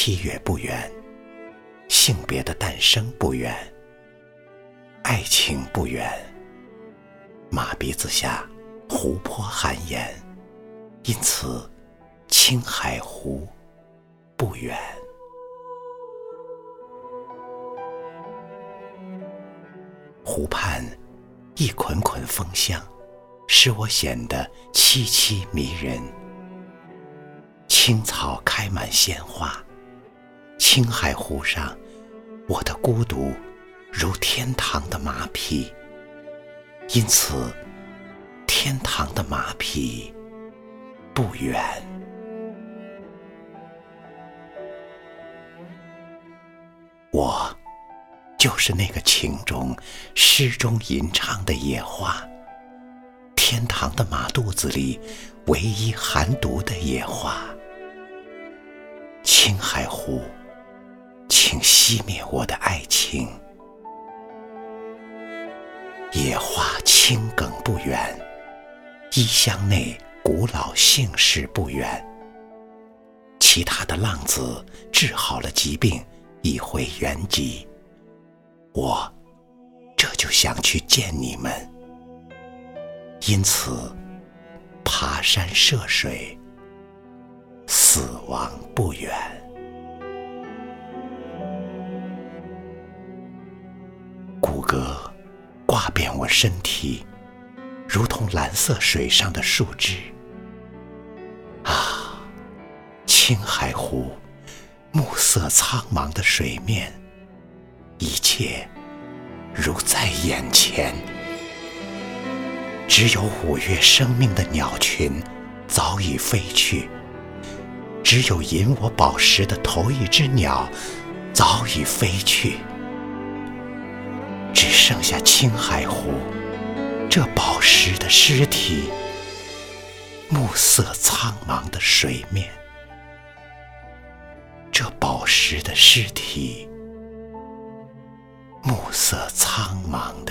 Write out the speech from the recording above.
七月不远，性别的诞生不远，爱情不远。马鼻子下湖泊含盐，因此青海湖不远。湖畔一捆捆风香，使我显得凄凄迷人。青草开满鲜花，青海湖上，我的孤独如天堂的马匹，因此天堂的马匹不远。我就是那个情中诗中吟唱的野花，天堂的马肚子里唯一含毒的野花。青海湖，请熄灭我的爱情。野花青梗不远，衣箱内古老姓氏不远。其他的浪子治好了疾病，已回原籍。我这就想去见你们，因此爬山涉水。死亡不远，格挂遍我身体，如同蓝色水上的树枝。啊，青海湖，暮色苍茫的水面，一切如在眼前。只有五月生命的鸟群早已飞去。只有引我宝石的头一只鸟早已飞去，剩下青海湖这宝石的尸体，暮色苍茫的水面，这宝石的尸体，暮色苍茫